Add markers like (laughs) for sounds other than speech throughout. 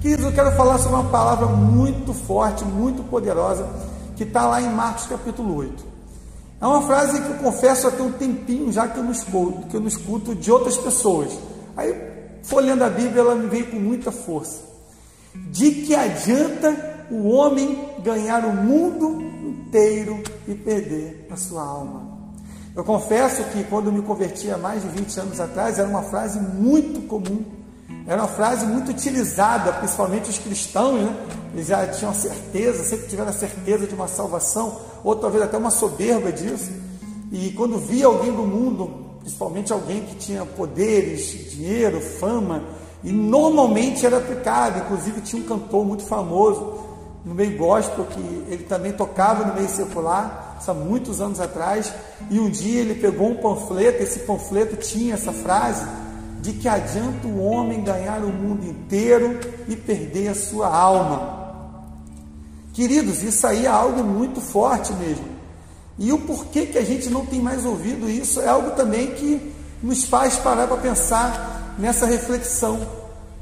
Queridos, eu quero falar sobre uma palavra muito forte, muito poderosa, que está lá em Marcos capítulo 8. É uma frase que eu confesso há um tempinho já que eu não escuto, que eu não escuto de outras pessoas. Aí, folhando a Bíblia, ela me veio com muita força. De que adianta o homem ganhar o mundo inteiro e perder a sua alma? Eu confesso que quando me converti há mais de 20 anos atrás, era uma frase muito comum era uma frase muito utilizada, principalmente os cristãos, né? Eles já tinham certeza, sempre tiveram a certeza de uma salvação, ou talvez até uma soberba disso. E quando via alguém do mundo, principalmente alguém que tinha poderes, dinheiro, fama, e normalmente era aplicado, inclusive tinha um cantor muito famoso no meio gospel, que ele também tocava no meio secular, há muitos anos atrás, e um dia ele pegou um panfleto, esse panfleto tinha essa frase, de que adianta o homem ganhar o mundo inteiro e perder a sua alma. Queridos, isso aí é algo muito forte mesmo. E o porquê que a gente não tem mais ouvido isso é algo também que nos faz parar para pensar nessa reflexão.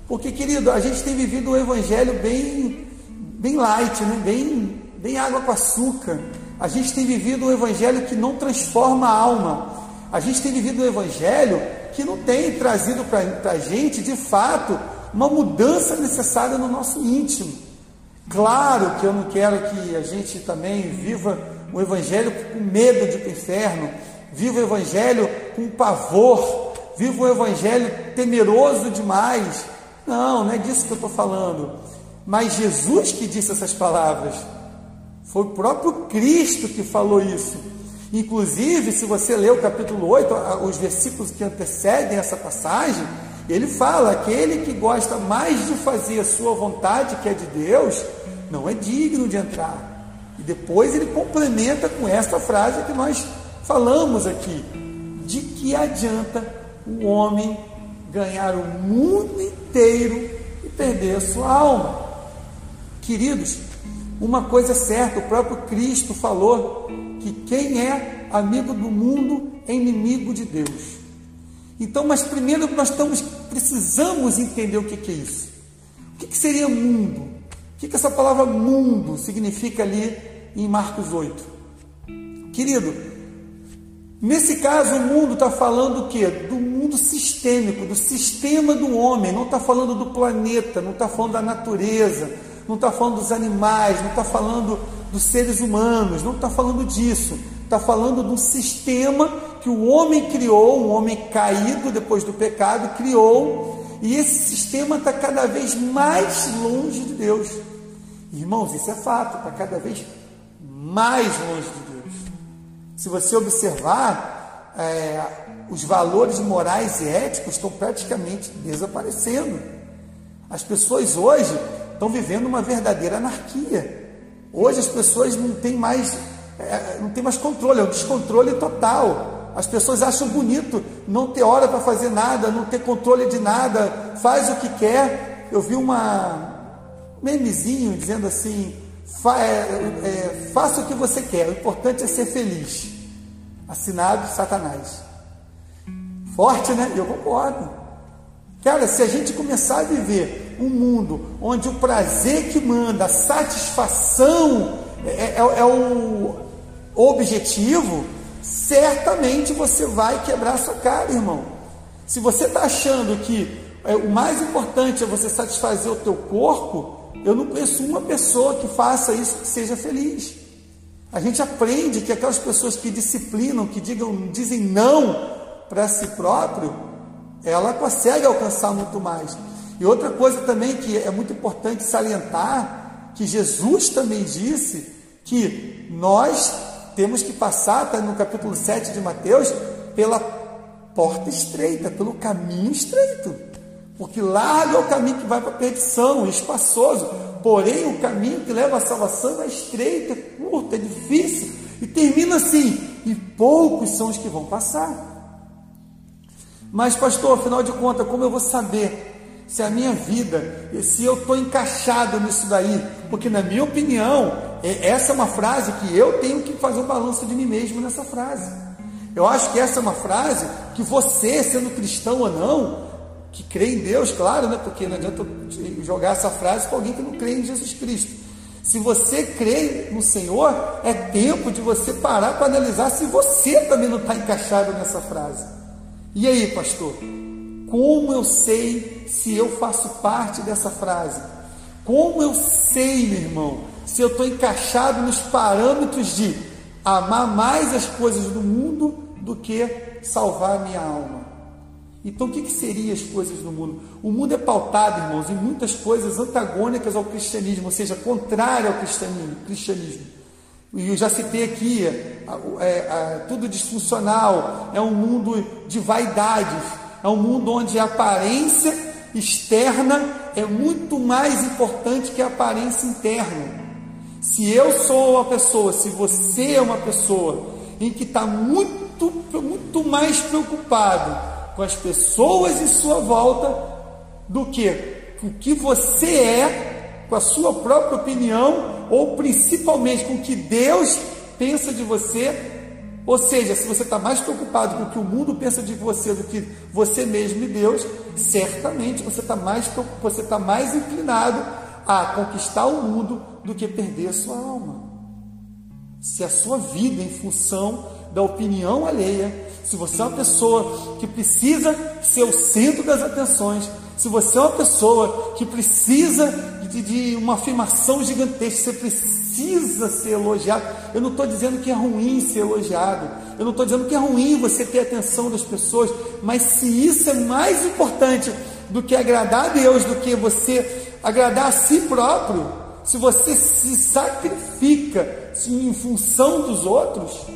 Porque, querido, a gente tem vivido um evangelho bem, bem light, né? bem, bem água com açúcar. A gente tem vivido um evangelho que não transforma a alma. A gente tem vivido um evangelho que não tem trazido para a gente, de fato, uma mudança necessária no nosso íntimo. Claro que eu não quero que a gente também viva o Evangelho com medo de ir para o inferno, viva o Evangelho com pavor, viva o Evangelho temeroso demais. Não, não é disso que eu estou falando. Mas Jesus que disse essas palavras, foi o próprio Cristo que falou isso. Inclusive, se você ler o capítulo 8, os versículos que antecedem essa passagem, ele fala: aquele que gosta mais de fazer a sua vontade, que é de Deus, não é digno de entrar. E depois ele complementa com esta frase que nós falamos aqui: de que adianta o homem ganhar o mundo inteiro e perder a sua alma? Queridos, uma coisa é certa, o próprio Cristo falou que quem é amigo do mundo é inimigo de Deus. Então, mas primeiro nós estamos, precisamos entender o que, que é isso. O que, que seria mundo? O que, que essa palavra mundo significa ali em Marcos 8? Querido, nesse caso o mundo está falando o quê? Do mundo sistêmico, do sistema do homem, não está falando do planeta, não está falando da natureza, não está falando dos animais, não está falando dos seres humanos, não está falando disso. Está falando de um sistema que o homem criou, um homem caído depois do pecado, criou, e esse sistema está cada vez mais longe de Deus. Irmãos, isso é fato, está cada vez mais longe de Deus. Se você observar, é, os valores morais e éticos estão praticamente desaparecendo. As pessoas hoje estão vivendo uma verdadeira anarquia. Hoje as pessoas não têm mais, é, não tem mais controle, é um descontrole total. As pessoas acham bonito não ter hora para fazer nada, não ter controle de nada, faz o que quer. Eu vi uma memezinho dizendo assim: fa, é, é, faça o que você quer, o importante é ser feliz. Assinado Satanás. Forte, né? Eu concordo. Cara, se a gente começar a viver um mundo onde o prazer que manda, a satisfação é, é, é o objetivo, certamente você vai quebrar sua cara, irmão. Se você está achando que é, o mais importante é você satisfazer o teu corpo, eu não conheço uma pessoa que faça isso que seja feliz. A gente aprende que aquelas pessoas que disciplinam, que digam, dizem não para si próprio, ela consegue alcançar muito mais. E outra coisa também que é muito importante salientar, que Jesus também disse que nós temos que passar, está no capítulo 7 de Mateus, pela porta estreita, pelo caminho estreito. Porque largo é o caminho que vai para a perdição, espaçoso. Porém, o caminho que leva à salvação é estreito, é curto, é difícil. E termina assim: e poucos são os que vão passar. Mas, pastor, afinal de contas, como eu vou saber se a minha vida, se eu estou encaixado nisso daí, porque na minha opinião, essa é uma frase que eu tenho que fazer um balanço de mim mesmo nessa frase. Eu acho que essa é uma frase que você, sendo cristão ou não, que crê em Deus, claro, né? porque não adianta jogar essa frase para alguém que não crê em Jesus Cristo. Se você crê no Senhor, é tempo de você parar para analisar se você também não está encaixado nessa frase. E aí, pastor? Como eu sei se eu faço parte dessa frase? Como eu sei, meu irmão, se eu estou encaixado nos parâmetros de amar mais as coisas do mundo do que salvar a minha alma? Então, o que, que seriam as coisas do mundo? O mundo é pautado, irmãos, em muitas coisas antagônicas ao cristianismo, ou seja, contrário ao cristianismo. cristianismo. E eu já citei aqui, é, é, tudo disfuncional, é um mundo de vaidades, é um mundo onde a aparência externa é muito mais importante que a aparência interna. Se eu sou uma pessoa, se você é uma pessoa em que está muito, muito mais preocupado com as pessoas em sua volta do que o que você é, com a sua própria opinião, ou principalmente com o que Deus pensa de você. Ou seja, se você está mais preocupado com o que o mundo pensa de você do que você mesmo e Deus, certamente você está mais, você está mais inclinado a conquistar o mundo do que perder a sua alma. Se a sua vida em função da opinião alheia, se você é uma pessoa que precisa ser o centro das atenções, se você é uma pessoa que precisa de, de uma afirmação gigantesca, você precisa ser elogiado. Eu não estou dizendo que é ruim ser elogiado, eu não estou dizendo que é ruim você ter atenção das pessoas, mas se isso é mais importante do que agradar a Deus, do que você agradar a si próprio, se você se sacrifica em função dos outros,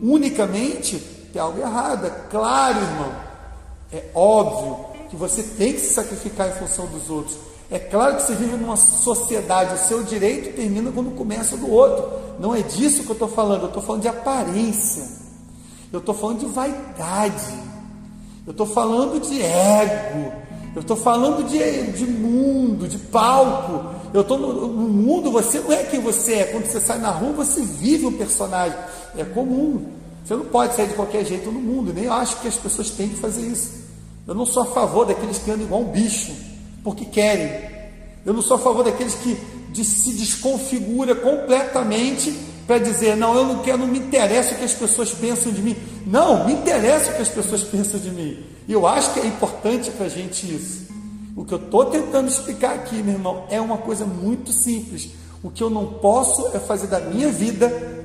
unicamente, tem algo errado. É claro, irmão. É óbvio que você tem que se sacrificar em função dos outros. É claro que você vive numa sociedade, o seu direito termina quando começa do outro. Não é disso que eu estou falando, eu estou falando de aparência. Eu estou falando de vaidade. Eu estou falando de ego. Eu estou falando de, de mundo, de palco. Eu estou no, no mundo, você não é quem você é. Quando você sai na rua, você vive um personagem. É comum. Você não pode sair de qualquer jeito no mundo, nem acho que as pessoas têm que fazer isso. Eu não sou a favor daqueles que andam igual um bicho, porque querem. Eu não sou a favor daqueles que se desconfigura completamente para dizer, não, eu não quero, não me interessa o que as pessoas pensam de mim. Não, me interessa o que as pessoas pensam de mim. E eu acho que é importante para a gente isso. O que eu estou tentando explicar aqui, meu irmão, é uma coisa muito simples. O que eu não posso é fazer da minha vida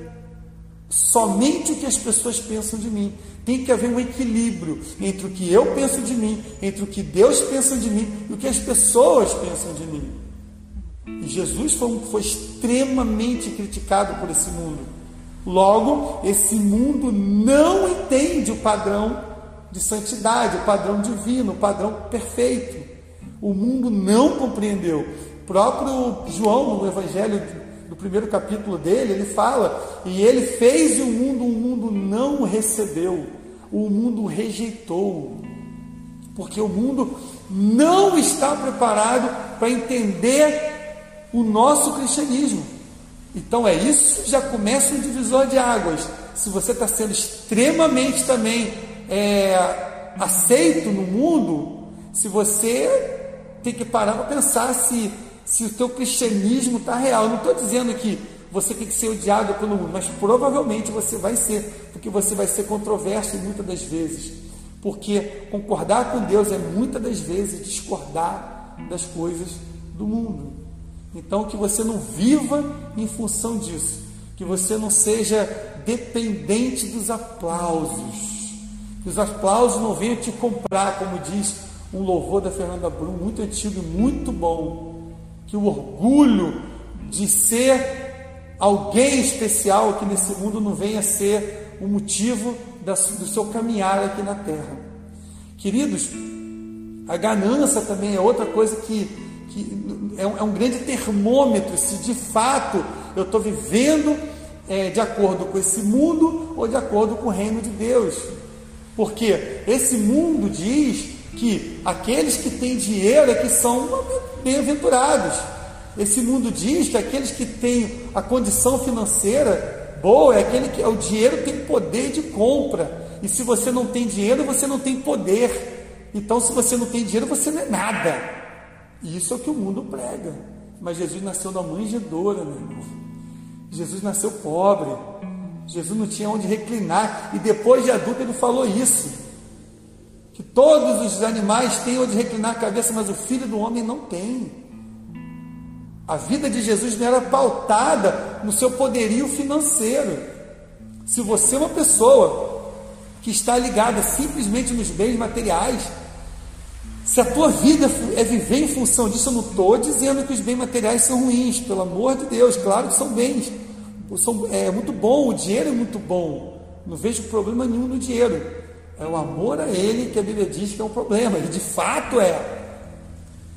somente o que as pessoas pensam de mim. Tem que haver um equilíbrio entre o que eu penso de mim, entre o que Deus pensa de mim e o que as pessoas pensam de mim. E Jesus foi, foi extremamente criticado por esse mundo. Logo, esse mundo não entende o padrão de santidade, o padrão divino, o padrão perfeito. O mundo não compreendeu. O próprio João, no Evangelho no primeiro capítulo dele, ele fala: E ele fez o mundo, o mundo não recebeu, o mundo rejeitou, porque o mundo não está preparado para entender o nosso cristianismo. Então é isso, já começa um divisor de águas. Se você está sendo extremamente também é, aceito no mundo, se você tem que parar para pensar se se o teu cristianismo está real. Eu não estou dizendo que você tem que ser odiado pelo mundo, mas provavelmente você vai ser, porque você vai ser controverso muitas das vezes. Porque concordar com Deus é muitas das vezes discordar das coisas do mundo. Então, que você não viva em função disso, que você não seja dependente dos aplausos, que os aplausos não venham te comprar, como diz um louvor da Fernanda Brum, muito antigo e muito bom que o orgulho de ser alguém especial aqui nesse mundo não venha ser o motivo do seu caminhar aqui na terra. Queridos, a ganância também é outra coisa que, que é, um, é um grande termômetro se de fato eu estou vivendo é, de acordo com esse mundo ou de acordo com o reino de Deus. Porque esse mundo diz que aqueles que têm dinheiro é que são bem-aventurados. Esse mundo diz que aqueles que têm a condição financeira boa é aquele que o dinheiro tem poder de compra. E se você não tem dinheiro, você não tem poder. Então, se você não tem dinheiro, você não é nada. E isso é o que o mundo prega. Mas Jesus nasceu na manjedoura, meu irmão. Jesus nasceu pobre. Jesus não tinha onde reclinar. E depois de adulto, ele falou isso: todos os animais têm onde reclinar a cabeça, mas o filho do homem não tem. A vida de Jesus não era pautada no seu poderio financeiro. Se você é uma pessoa que está ligada simplesmente nos bens materiais, se a tua vida é viver em função disso, eu não estou dizendo que os bens materiais são ruins, pelo amor de Deus, claro que são bens. É muito bom, o dinheiro é muito bom. Não vejo problema nenhum no dinheiro. É o amor a ele que a Bíblia diz que é um problema, e de fato é.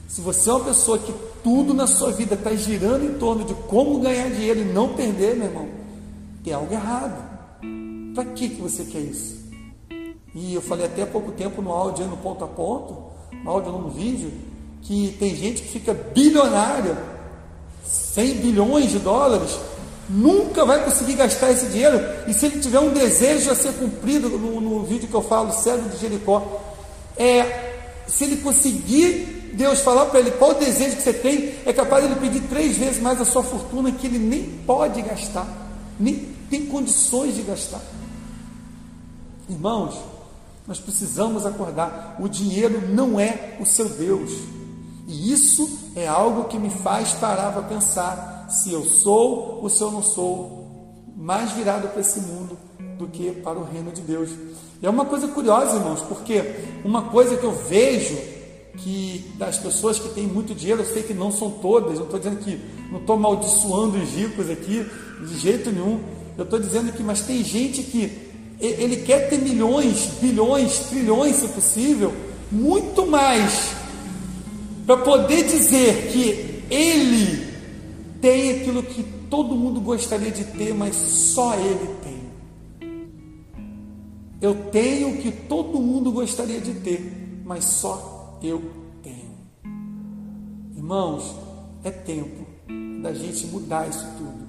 Se você é uma pessoa que tudo na sua vida está girando em torno de como ganhar dinheiro e não perder, meu irmão, tem algo errado. Para que, que você quer isso? E eu falei até há pouco tempo no áudio, no ponto a ponto, no áudio no vídeo, que tem gente que fica bilionária, 100 bilhões de dólares, nunca vai conseguir gastar esse dinheiro. E se ele tiver um desejo a ser cumprido, no, no vídeo que eu falo, cego de Jericó, é, se ele conseguir Deus falar para ele qual o desejo que você tem, é capaz de ele pedir três vezes mais a sua fortuna que ele nem pode gastar, nem tem condições de gastar. Irmãos, nós precisamos acordar. O dinheiro não é o seu Deus. E isso é algo que me faz parar para pensar se eu sou ou se eu não sou mais virado para esse mundo do que para o reino de Deus. E é uma coisa curiosa, irmãos, porque uma coisa que eu vejo que das pessoas que têm muito dinheiro, eu sei que não são todas, não estou dizendo que não estou amaldiçoando os ricos aqui, de jeito nenhum. Eu estou dizendo que, mas tem gente que ele quer ter milhões, bilhões, trilhões, se possível, muito mais para poder dizer que ele tem aquilo que todo mundo gostaria de ter, mas só ele tem. Eu tenho o que todo mundo gostaria de ter, mas só eu tenho. Irmãos, é tempo da gente mudar isso tudo.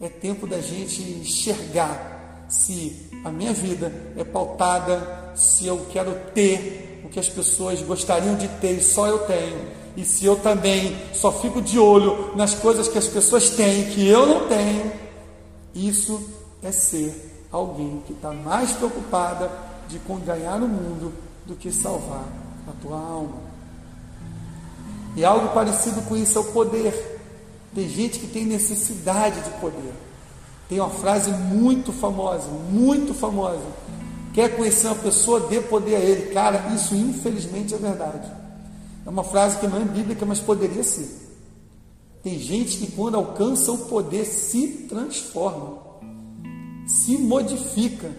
É tempo da gente enxergar se a minha vida é pautada, se eu quero ter o que as pessoas gostariam de ter e só eu tenho. E se eu também só fico de olho nas coisas que as pessoas têm que eu não tenho, isso é ser alguém que está mais preocupada de ganhar o mundo do que salvar a tua alma. E algo parecido com isso é o poder. Tem gente que tem necessidade de poder. Tem uma frase muito famosa, muito famosa. Quer conhecer uma pessoa, dê poder a ele. Cara, isso infelizmente é verdade. É uma frase que não é bíblica, mas poderia ser. Tem gente que quando alcança o poder se transforma, se modifica.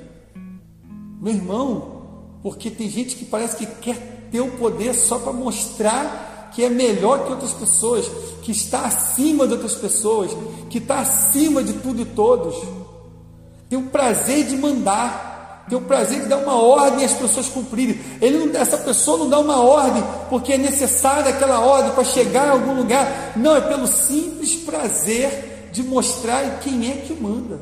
Meu irmão, porque tem gente que parece que quer ter o poder só para mostrar que é melhor que outras pessoas, que está acima de outras pessoas, que está acima de tudo e todos. Tem o prazer de mandar, tem o prazer de dar uma ordem as pessoas cumprirem. Ele não, essa pessoa não dá uma ordem porque é necessária aquela ordem para chegar a algum lugar. Não, é pelo simples prazer de mostrar quem é que manda.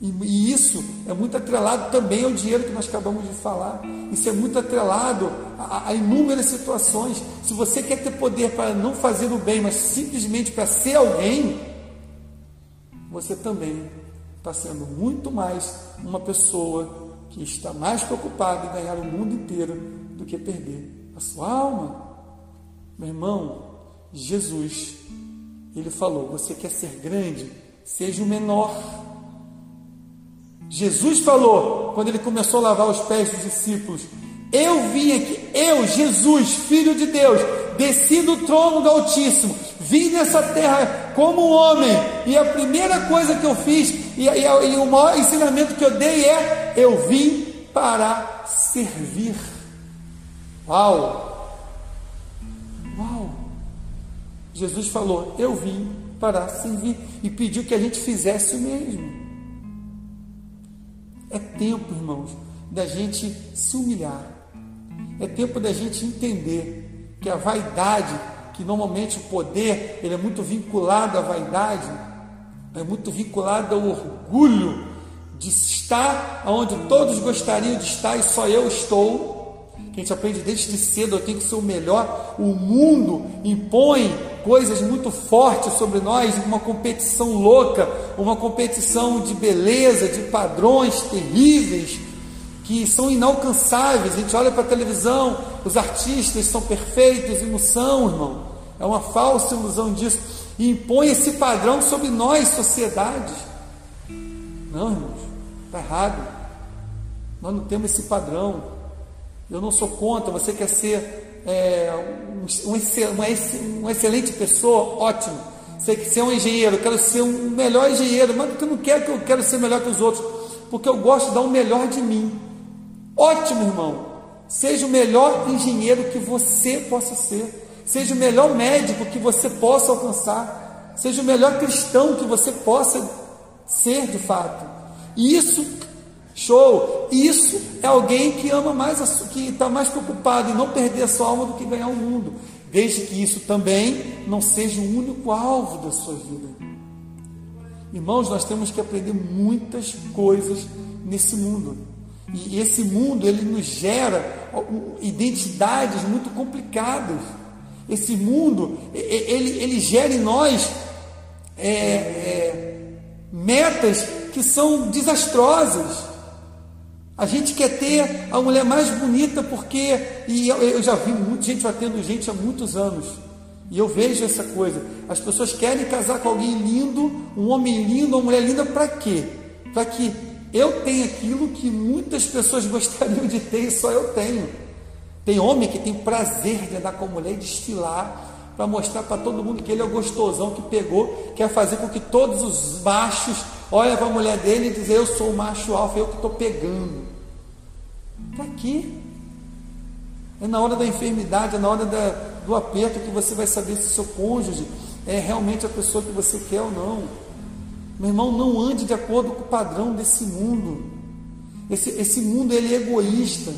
E, e, isso é muito atrelado também ao dinheiro que nós acabamos de falar. Isso é muito atrelado a, a inúmeras situações. Se você quer ter poder para não fazer o bem, mas simplesmente para ser alguém, você também está sendo muito mais uma pessoa que está mais preocupada em ganhar o mundo inteiro do que perder a sua alma. Meu irmão, Jesus, ele falou: você quer ser grande? Seja o menor. Jesus falou, quando ele começou a lavar os pés dos discípulos: Eu vim aqui, eu, Jesus, Filho de Deus, desci do trono do Altíssimo, vim nessa terra como homem, e a primeira coisa que eu fiz, e, e, e o maior ensinamento que eu dei é: Eu vim para servir. Uau! Uau! Jesus falou: Eu vim para servir, e pediu que a gente fizesse o mesmo. É tempo, irmãos, da gente se humilhar. É tempo da gente entender que a vaidade, que normalmente o poder, ele é muito vinculado à vaidade, é muito vinculado ao orgulho. de estar onde todos gostariam de estar e só eu estou. Que a gente aprende desde cedo, eu tenho que ser o melhor. O mundo impõe coisas muito fortes sobre nós, uma competição louca, uma competição de beleza, de padrões terríveis que são inalcançáveis. A gente olha para a televisão, os artistas são perfeitos e não são, irmão. É uma falsa ilusão disso. E impõe esse padrão sobre nós, sociedade. Não, irmãos, está errado. Nós não temos esse padrão. Eu não sou contra. Você quer ser é, um, um, uma, uma excelente pessoa? Ótimo. Você quer ser um engenheiro? Eu quero ser um melhor engenheiro. Mas eu não quero que eu quero ser melhor que os outros. Porque eu gosto de dar o melhor de mim. Ótimo, irmão. Seja o melhor engenheiro que você possa ser. Seja o melhor médico que você possa alcançar. Seja o melhor cristão que você possa ser de fato. Isso, show. Isso é alguém que ama mais, que está mais preocupado em não perder a sua alma do que ganhar o mundo. Desde que isso também não seja o único alvo da sua vida. Irmãos, nós temos que aprender muitas coisas nesse mundo. E esse mundo ele nos gera identidades muito complicadas. Esse mundo ele, ele gera em nós é, é, metas que são desastrosas. A gente quer ter a mulher mais bonita porque, e eu, eu já vi muita gente batendo gente há muitos anos, e eu vejo essa coisa. As pessoas querem casar com alguém lindo, um homem lindo, uma mulher linda, para quê? Para que eu tenho aquilo que muitas pessoas (laughs) gostariam de ter e só eu tenho. Tem homem que tem prazer de andar com mulher e desfilar para mostrar para todo mundo que ele é o gostosão que pegou, quer fazer com que todos os machos olhem para a mulher dele e dizem: Eu sou o macho alfa, eu que estou pegando. Para quê? É na hora da enfermidade, é na hora da, do aperto que você vai saber se seu cônjuge é realmente a pessoa que você quer ou não. Meu irmão, não ande de acordo com o padrão desse mundo. Esse, esse mundo ele é egoísta.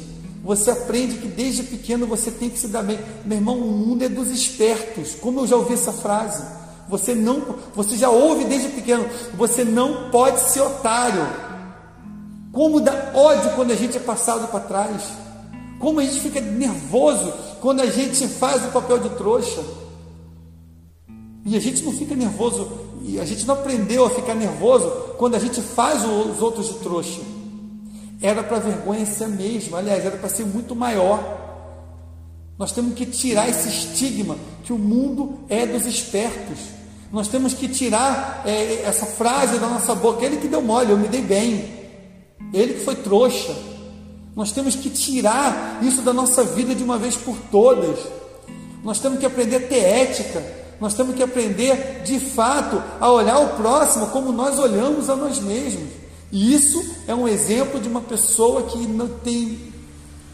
Você aprende que desde pequeno você tem que se dar bem. Meu irmão, o mundo é dos espertos. Como eu já ouvi essa frase. Você não, você já ouve desde pequeno. Você não pode ser otário. Como dá ódio quando a gente é passado para trás. Como a gente fica nervoso quando a gente faz o papel de trouxa. E a gente não fica nervoso, e a gente não aprendeu a ficar nervoso quando a gente faz os outros de trouxa. Era para vergonha ser mesmo, aliás, era para ser muito maior. Nós temos que tirar esse estigma que o mundo é dos espertos. Nós temos que tirar é, essa frase da nossa boca. Ele que deu mole, eu me dei bem. Ele que foi trouxa. Nós temos que tirar isso da nossa vida de uma vez por todas. Nós temos que aprender a ter ética. Nós temos que aprender de fato a olhar o próximo como nós olhamos a nós mesmos. E isso é um exemplo de uma pessoa que não tem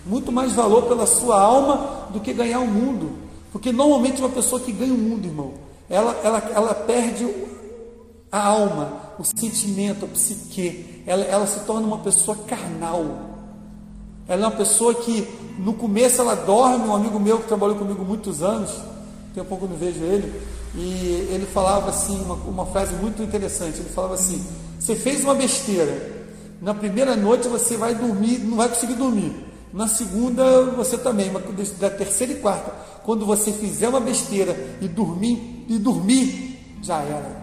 muito mais valor pela sua alma do que ganhar o mundo. Porque normalmente uma pessoa que ganha o mundo, irmão, ela, ela, ela perde a alma, o sentimento, a psique. Ela, ela se torna uma pessoa carnal. Ela é uma pessoa que no começo ela dorme, um amigo meu que trabalhou comigo muitos anos, tem um pouco não vejo ele, e ele falava assim, uma, uma frase muito interessante, ele falava assim, você fez uma besteira, na primeira noite você vai dormir, não vai conseguir dormir, na segunda você também, mas da terceira e quarta, quando você fizer uma besteira e dormir, e dormir, já era.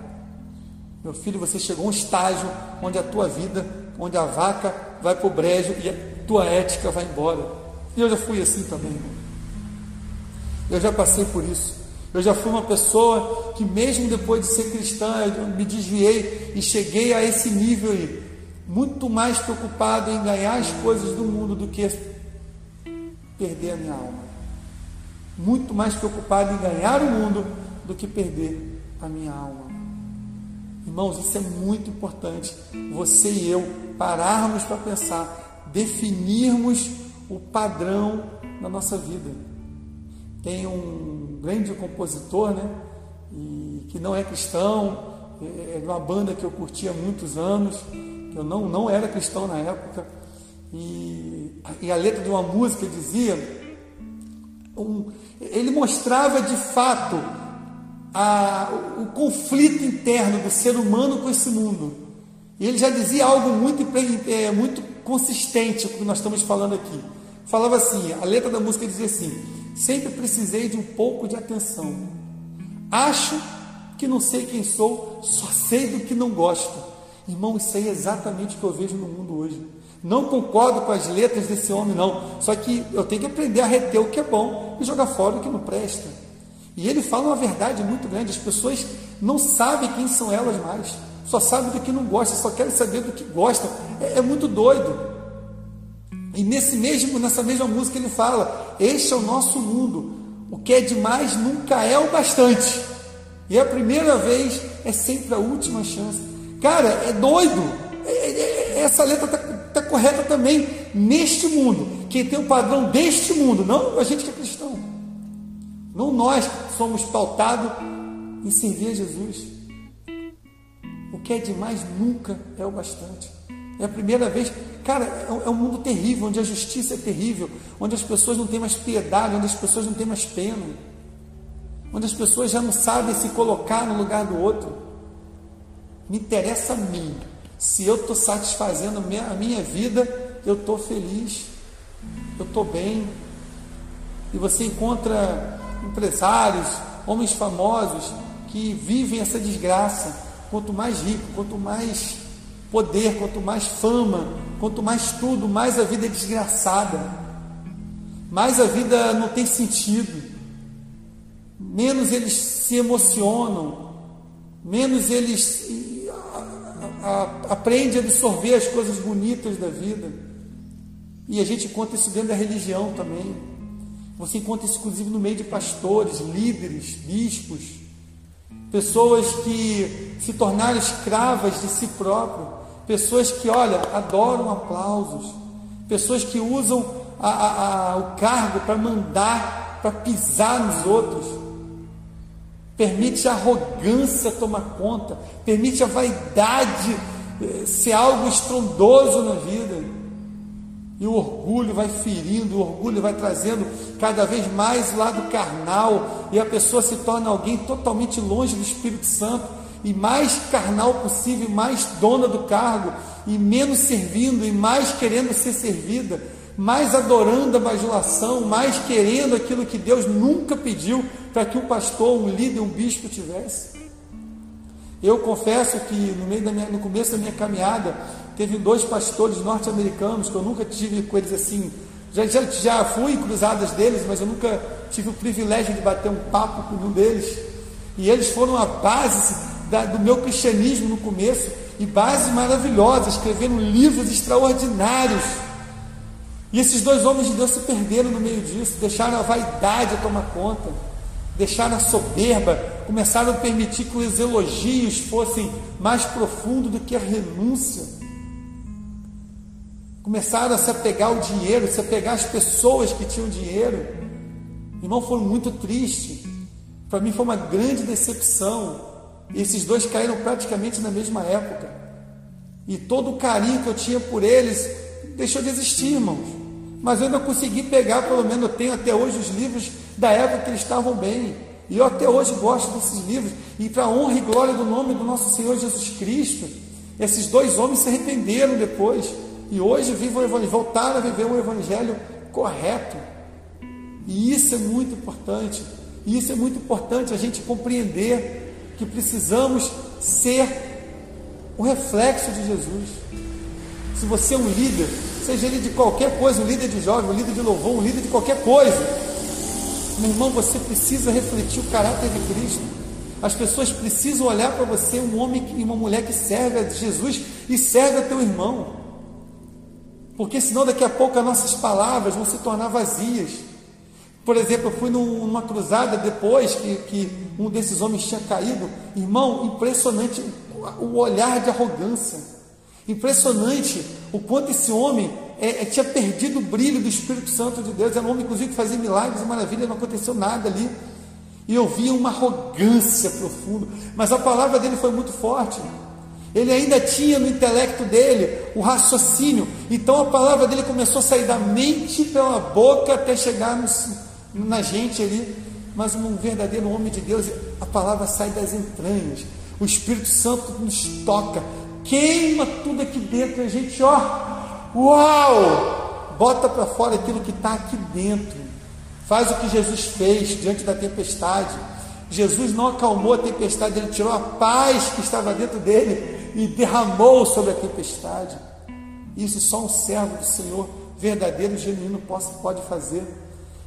Meu filho, você chegou a um estágio onde a tua vida, onde a vaca vai para o brejo e a tua ética vai embora. E eu já fui assim também, irmão. Eu já passei por isso. Eu já fui uma pessoa que, mesmo depois de ser cristã, eu me desviei e cheguei a esse nível aí, muito mais preocupado em ganhar as coisas do mundo do que perder a minha alma. Muito mais preocupado em ganhar o mundo do que perder a minha alma. Irmãos, isso é muito importante. Você e eu pararmos para pensar, definirmos o padrão da nossa vida. Tem um grande compositor, né? E que não é cristão, é, é de uma banda que eu curtia há muitos anos, que eu não, não era cristão na época, e, e a letra de uma música dizia, um, ele mostrava de fato a, o conflito interno do ser humano com esse mundo. E ele já dizia algo muito, é, muito consistente com o que nós estamos falando aqui. Falava assim, a letra da música dizia assim: sempre precisei de um pouco de atenção. Acho que não sei quem sou, só sei do que não gosto. Irmão, isso aí é exatamente o que eu vejo no mundo hoje. Não concordo com as letras desse homem, não. Só que eu tenho que aprender a reter o que é bom e jogar fora o que não presta. E ele fala uma verdade muito grande: as pessoas não sabem quem são elas mais, só sabem do que não gostam, só querem saber do que gostam. É, é muito doido. E nesse mesmo, nessa mesma música ele fala: Este é o nosso mundo. O que é demais nunca é o bastante. E a primeira vez é sempre a última chance. Cara, é doido. É, é, é essa letra está tá correta também neste mundo. Quem tem o padrão deste mundo, não a gente que é cristão. Não nós somos pautados em servir a Jesus. O que é demais nunca é o bastante. É a primeira vez. Cara, é um mundo terrível, onde a justiça é terrível, onde as pessoas não têm mais piedade, onde as pessoas não têm mais pena, onde as pessoas já não sabem se colocar no lugar do outro. Me interessa a mim. Se eu estou satisfazendo a minha vida, eu estou feliz, eu estou bem. E você encontra empresários, homens famosos que vivem essa desgraça. Quanto mais rico, quanto mais poder, quanto mais fama, quanto mais tudo, mais a vida é desgraçada, mais a vida não tem sentido, menos eles se emocionam, menos eles aprendem a absorver as coisas bonitas da vida. E a gente encontra isso dentro da religião também. Você encontra isso, inclusive, no meio de pastores, líderes, bispos, pessoas que se tornaram escravas de si próprio, pessoas que, olha, adoram aplausos, pessoas que usam a, a, a, o cargo para mandar, para pisar nos outros, permite a arrogância tomar conta, permite a vaidade eh, ser algo estrondoso na vida. E o orgulho vai ferindo, o orgulho vai trazendo cada vez mais lado carnal, e a pessoa se torna alguém totalmente longe do Espírito Santo, e mais carnal possível, mais dona do cargo, e menos servindo, e mais querendo ser servida, mais adorando a bajulação, mais querendo aquilo que Deus nunca pediu para que um pastor, um líder, um bispo tivesse. Eu confesso que no, meio da minha, no começo da minha caminhada, teve dois pastores norte-americanos que eu nunca tive com eles assim. Já, já, já fui em cruzadas deles, mas eu nunca tive o privilégio de bater um papo com um deles. E eles foram a base da, do meu cristianismo no começo, e base maravilhosa, escrevendo livros extraordinários. E esses dois homens de Deus se perderam no meio disso, deixaram a vaidade tomar conta deixaram a soberba, começaram a permitir que os elogios fossem mais profundos do que a renúncia. Começaram a se apegar ao dinheiro, se apegar às pessoas que tinham dinheiro. Irmão, foi muito triste. Para mim foi uma grande decepção. E esses dois caíram praticamente na mesma época. E todo o carinho que eu tinha por eles deixou de existir, irmãos. Mas eu ainda consegui pegar, pelo menos eu tenho até hoje os livros da época que eles estavam bem. E eu até hoje gosto desses livros. E para honra e glória do nome do nosso Senhor Jesus Cristo, esses dois homens se arrependeram depois. E hoje vivem o evangelho, a viver um evangelho correto. E isso é muito importante. E isso é muito importante a gente compreender que precisamos ser o reflexo de Jesus. Se você é um líder, seja ele de qualquer coisa, um líder de jovem, um líder de louvor, um líder de qualquer coisa, meu irmão, você precisa refletir o caráter de Cristo. As pessoas precisam olhar para você, um homem e uma mulher que serve a Jesus e serve a teu irmão. Porque senão daqui a pouco as nossas palavras vão se tornar vazias. Por exemplo, eu fui numa cruzada depois que, que um desses homens tinha caído. Irmão, impressionante o olhar de arrogância Impressionante o quanto esse homem é, é, tinha perdido o brilho do Espírito Santo de Deus. Era um homem, inclusive, que fazia milagres e maravilhas, não aconteceu nada ali. E eu via uma arrogância profunda. Mas a palavra dele foi muito forte. Ele ainda tinha no intelecto dele o raciocínio. Então a palavra dele começou a sair da mente pela boca até chegar na gente ali. Mas um verdadeiro homem de Deus, a palavra sai das entranhas. O Espírito Santo nos toca, queima tudo aqui dentro, a gente, ó, uau, bota para fora aquilo que está aqui dentro. Faz o que Jesus fez diante da tempestade. Jesus não acalmou a tempestade, ele tirou a paz que estava dentro dele e derramou sobre a tempestade. Isso só um servo do Senhor verdadeiro e genuíno pode fazer.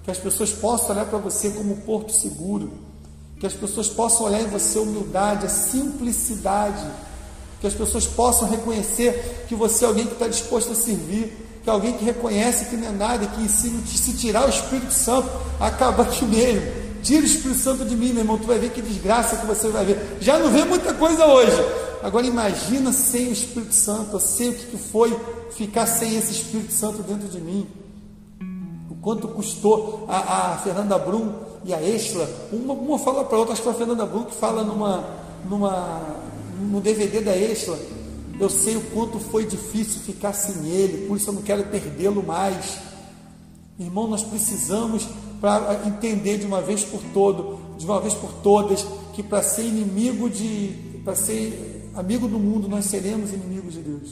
Que as pessoas possam olhar para você como um porto seguro. Que as pessoas possam olhar em você a humildade, a simplicidade. Que as pessoas possam reconhecer que você é alguém que está disposto a servir. Que é alguém que reconhece que não é nada, que se, se tirar o Espírito Santo, acaba aqui mesmo. Tira o Espírito Santo de mim, meu irmão. Tu vai ver que desgraça que você vai ver. Já não vê muita coisa hoje. Agora imagina sem o Espírito Santo. Eu sei o que foi ficar sem esse Espírito Santo dentro de mim. O quanto custou a, a Fernanda Brum e a Exla. Uma, uma fala para outra, acho que foi a Fernanda Brum que fala numa, numa, no DVD da Exla. Eu sei o quanto foi difícil ficar sem ele, por isso eu não quero perdê-lo mais. Irmão, nós precisamos para entender de uma vez por todo, de uma vez por todas, que para ser inimigo de, para ser amigo do mundo, nós seremos inimigos de Deus.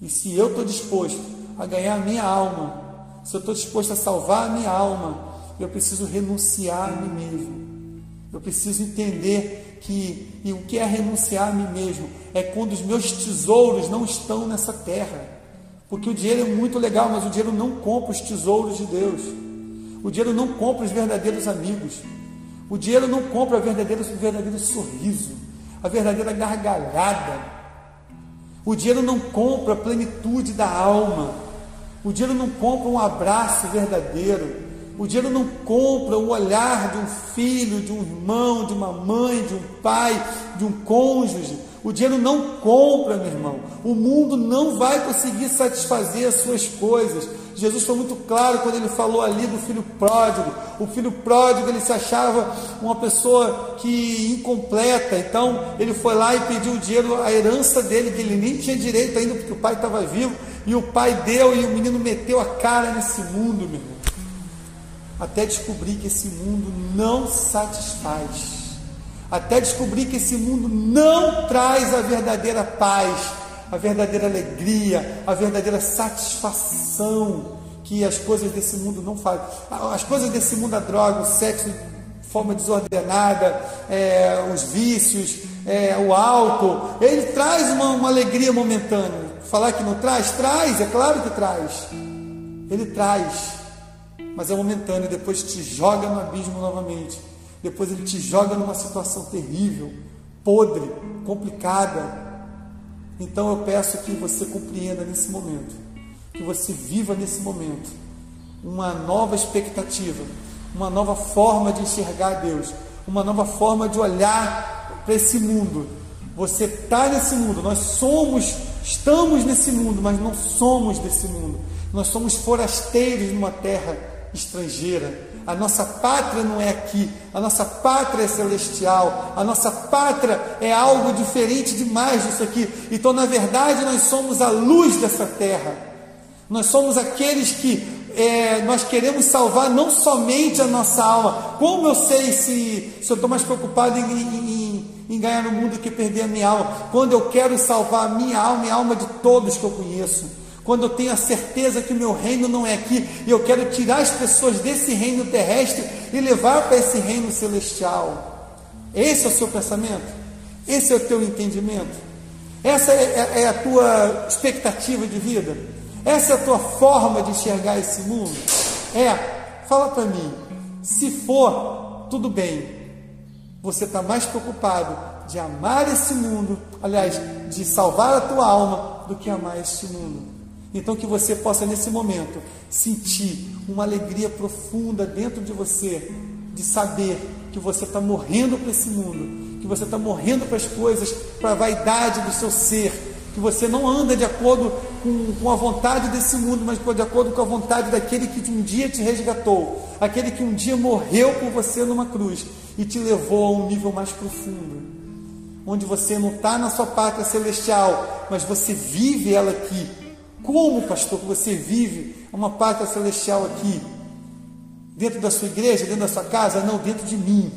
E se eu estou disposto a ganhar a minha alma, se eu estou disposto a salvar a minha alma, eu preciso renunciar a mim mesmo. Eu preciso entender que e o que é renunciar a mim mesmo é quando os meus tesouros não estão nessa terra. Porque o dinheiro é muito legal, mas o dinheiro não compra os tesouros de Deus. O dinheiro não compra os verdadeiros amigos. O dinheiro não compra o verdadeiro, o verdadeiro sorriso, a verdadeira gargalhada. O dinheiro não compra a plenitude da alma. O dinheiro não compra um abraço verdadeiro. O dinheiro não compra o olhar de um filho, de um irmão, de uma mãe, de um pai, de um cônjuge. O dinheiro não compra, meu irmão. O mundo não vai conseguir satisfazer as suas coisas. Jesus foi muito claro quando ele falou ali do filho pródigo. O filho pródigo ele se achava uma pessoa que incompleta, então ele foi lá e pediu o dinheiro, a herança dele, que ele nem tinha direito ainda porque o pai estava vivo, e o pai deu e o menino meteu a cara nesse mundo, meu irmão. Até descobrir que esse mundo não satisfaz. Até descobrir que esse mundo não traz a verdadeira paz a verdadeira alegria, a verdadeira satisfação que as coisas desse mundo não fazem. As coisas desse mundo, a droga, o sexo de forma desordenada, é, os vícios, é, o álcool, ele traz uma, uma alegria momentânea. Falar que não traz? Traz, é claro que traz. Ele traz, mas é momentâneo, depois te joga no abismo novamente. Depois ele te joga numa situação terrível, podre, complicada, então eu peço que você compreenda nesse momento, que você viva nesse momento uma nova expectativa, uma nova forma de enxergar Deus, uma nova forma de olhar para esse mundo. Você está nesse mundo, nós somos, estamos nesse mundo, mas não somos desse mundo. Nós somos forasteiros numa terra estrangeira. A nossa pátria não é aqui, a nossa pátria é celestial, a nossa pátria é algo diferente demais disso aqui. Então, na verdade, nós somos a luz dessa terra, nós somos aqueles que é, nós queremos salvar não somente a nossa alma. Como eu sei se, se eu estou mais preocupado em, em, em ganhar no mundo do que perder a minha alma? Quando eu quero salvar a minha alma e a alma de todos que eu conheço quando eu tenho a certeza que o meu reino não é aqui e eu quero tirar as pessoas desse reino terrestre e levar para esse reino celestial. Esse é o seu pensamento? Esse é o teu entendimento? Essa é, é, é a tua expectativa de vida? Essa é a tua forma de enxergar esse mundo? É, fala para mim. Se for, tudo bem. Você está mais preocupado de amar esse mundo, aliás, de salvar a tua alma, do que amar este mundo. Então, que você possa, nesse momento, sentir uma alegria profunda dentro de você, de saber que você está morrendo para esse mundo, que você está morrendo para as coisas, para a vaidade do seu ser, que você não anda de acordo com, com a vontade desse mundo, mas de acordo com a vontade daquele que um dia te resgatou, aquele que um dia morreu por você numa cruz e te levou a um nível mais profundo, onde você não está na sua pátria celestial, mas você vive ela aqui como, pastor, que você vive uma pátria celestial aqui? Dentro da sua igreja, dentro da sua casa? Não, dentro de mim.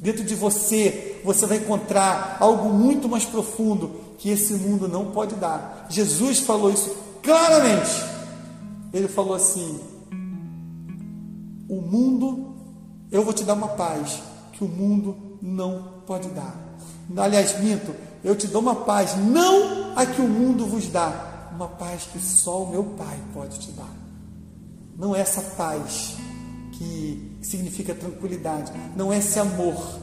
Dentro de você, você vai encontrar algo muito mais profundo, que esse mundo não pode dar. Jesus falou isso claramente. Ele falou assim: O mundo, eu vou te dar uma paz que o mundo não pode dar. Aliás, minto, eu te dou uma paz, não a que o mundo vos dá, uma paz que só o meu Pai pode te dar. Não é essa paz que significa tranquilidade, não é esse amor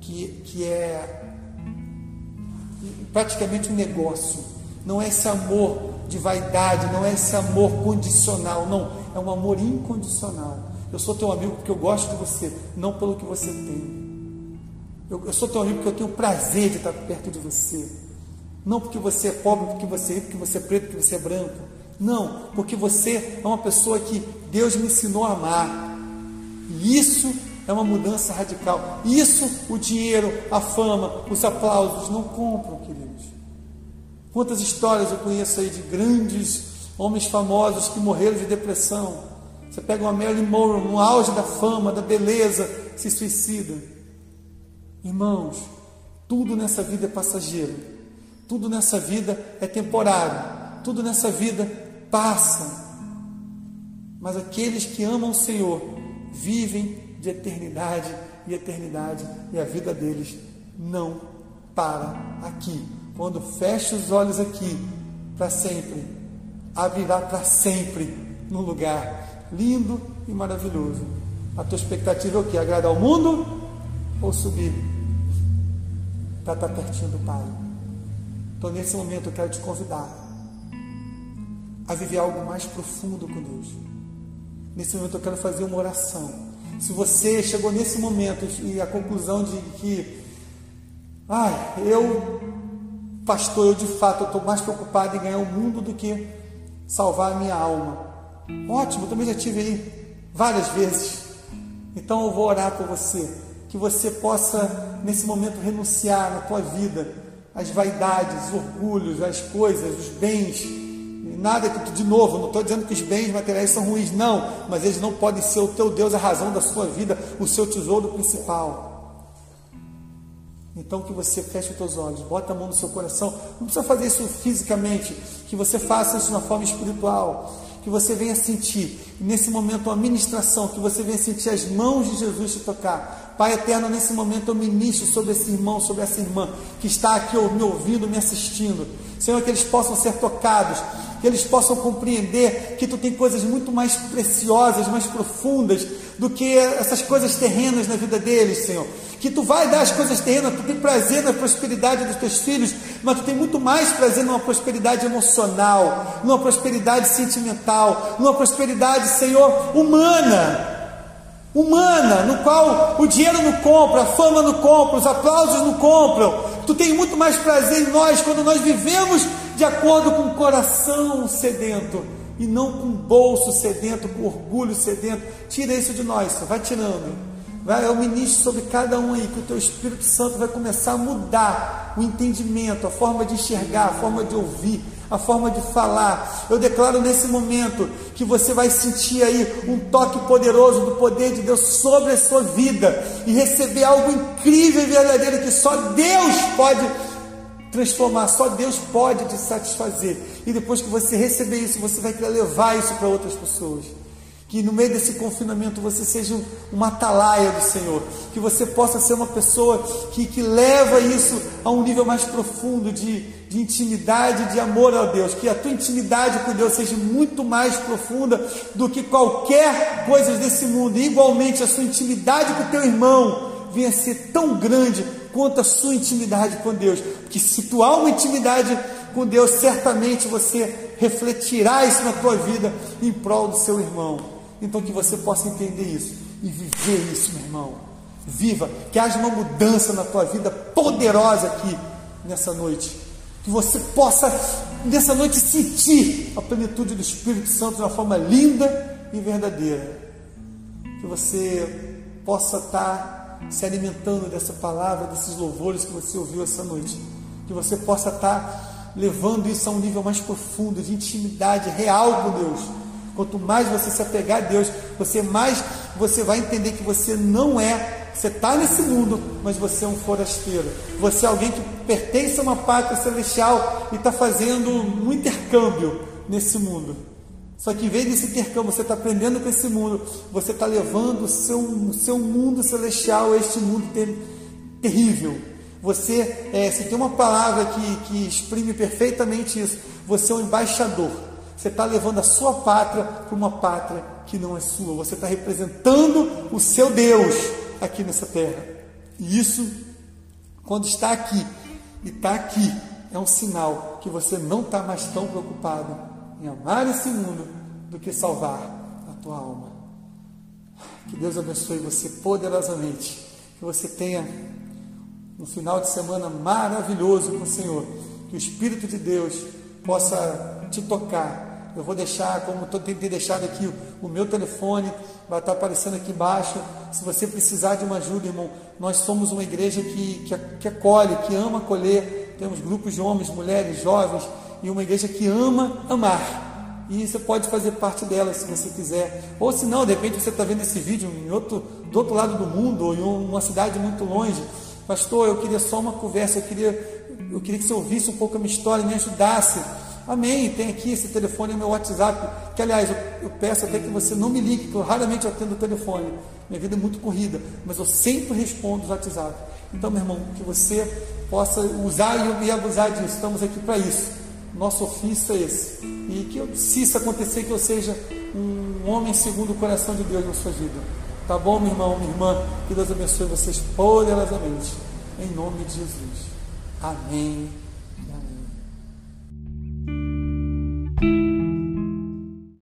que, que é praticamente um negócio, não é esse amor de vaidade, não é esse amor condicional, não, é um amor incondicional. Eu sou teu amigo porque eu gosto de você, não pelo que você tem. Eu, eu sou teu amigo porque eu tenho prazer de estar perto de você. Não porque você é pobre, porque você é rico, porque você é preto, porque você é branco. Não, porque você é uma pessoa que Deus me ensinou a amar. E isso é uma mudança radical. Isso o dinheiro, a fama, os aplausos não compram, queridos. Quantas histórias eu conheço aí de grandes homens famosos que morreram de depressão. Você pega uma Marilyn Monroe no auge da fama, da beleza, se suicida. Irmãos, tudo nessa vida é passageiro. Tudo nessa vida é temporário. Tudo nessa vida passa. Mas aqueles que amam o Senhor vivem de eternidade e eternidade, e a vida deles não para aqui. Quando fecha os olhos aqui, para sempre, abrirá para sempre num lugar lindo e maravilhoso. A tua expectativa é o que? Agradar ao mundo ou subir para estar pertinho do Pai? Então, nesse momento, eu quero te convidar a viver algo mais profundo com Deus. Nesse momento, eu quero fazer uma oração. Se você chegou nesse momento e a conclusão de que, ah, eu, pastor, eu de fato estou mais preocupado em ganhar o mundo do que salvar a minha alma. Ótimo, também já tive aí várias vezes. Então eu vou orar por você, que você possa nesse momento renunciar na tua vida às vaidades, os orgulhos, as coisas, os bens, Nada que, de novo, não estou dizendo que os bens materiais são ruins, não, mas eles não podem ser o teu Deus, a razão da sua vida, o seu tesouro principal. Então que você feche os teus olhos, bota a mão no seu coração. Não precisa fazer isso fisicamente, que você faça isso na forma espiritual, que você venha sentir, nesse momento, uma ministração, que você venha sentir as mãos de Jesus te tocar. Pai eterno, nesse momento eu ministro sobre esse irmão, sobre essa irmã que está aqui me ouvindo, me assistindo. Senhor, que eles possam ser tocados que eles possam compreender que tu tem coisas muito mais preciosas, mais profundas do que essas coisas terrenas na vida deles, Senhor. Que tu vai dar as coisas terrenas, tu tem prazer na prosperidade dos teus filhos, mas tu tem muito mais prazer numa prosperidade emocional, numa prosperidade sentimental, numa prosperidade, Senhor, humana humana, no qual o dinheiro não compra, a fama não compra, os aplausos não compram. Tu tem muito mais prazer em nós quando nós vivemos de acordo com o coração sedento e não com o bolso sedento, com orgulho sedento. Tira isso de nós, vai tirando. Vai, eu ministro sobre cada um aí, que o teu Espírito Santo vai começar a mudar o entendimento, a forma de enxergar, a forma de ouvir, a forma de falar. Eu declaro nesse momento que você vai sentir aí um toque poderoso do poder de Deus sobre a sua vida e receber algo incrível e verdadeiro que só Deus pode transformar, só Deus pode te satisfazer. E depois que você receber isso, você vai querer levar isso para outras pessoas. Que no meio desse confinamento você seja uma atalaia do Senhor. Que você possa ser uma pessoa que, que leva isso a um nível mais profundo de, de intimidade, de amor a Deus. Que a tua intimidade com Deus seja muito mais profunda do que qualquer coisa desse mundo. E igualmente a sua intimidade com o teu irmão venha ser tão grande quanto a sua intimidade com Deus. Porque se tu há uma intimidade com Deus, certamente você refletirá isso na tua vida em prol do seu irmão. Então que você possa entender isso e viver isso, meu irmão. Viva, que haja uma mudança na tua vida poderosa aqui nessa noite. Que você possa nessa noite sentir a plenitude do Espírito Santo de uma forma linda e verdadeira. Que você possa estar se alimentando dessa palavra, desses louvores que você ouviu essa noite. Que você possa estar levando isso a um nível mais profundo, de intimidade real com Deus. Quanto mais você se apegar a Deus, você mais você vai entender que você não é você está nesse mundo, mas você é um forasteiro. Você é alguém que pertence a uma pátria celestial e está fazendo um intercâmbio nesse mundo. Só que em vez desse intercâmbio, você está aprendendo com esse mundo, você está levando o seu, seu mundo celestial a este mundo ter, terrível. Você, é, se tem uma palavra que, que exprime perfeitamente isso, você é um embaixador. Você está levando a sua pátria para uma pátria que não é sua. Você está representando o seu Deus aqui nessa terra. E isso, quando está aqui e está aqui, é um sinal que você não está mais tão preocupado em amar esse mundo do que salvar a tua alma. Que Deus abençoe você poderosamente. Que você tenha um final de semana maravilhoso com o Senhor. Que o Espírito de Deus possa te tocar eu vou deixar, como eu tentei deixar aqui o, meu telefone, vai estar aparecendo aqui embaixo. Se você precisar de uma ajuda, irmão, nós somos uma igreja que, que, que acolhe, que ama acolher. Temos grupos de homens, mulheres, jovens, e uma igreja que ama amar. E você pode fazer parte dela se você quiser. Ou se não, de repente você está vendo esse vídeo em outro, do outro lado do mundo, ou em uma cidade muito longe. Pastor, eu queria só uma conversa, eu queria, eu queria que você ouvisse um pouco a minha história, me ajudasse. Amém. Tem aqui esse telefone, meu WhatsApp. Que aliás, eu, eu, peço até que você não me ligue, porque eu raramente atendo o telefone. Minha vida é muito corrida, mas eu sempre respondo os WhatsApp. Então, meu irmão, que você possa usar e abusar disso. Estamos aqui para isso. Nosso ofício é esse. E que se isso acontecer, que eu seja um homem segundo o coração de Deus na sua vida. Tá bom, meu irmão, minha irmã? Que Deus abençoe vocês poderosamente. Em nome de Jesus. Amém. Música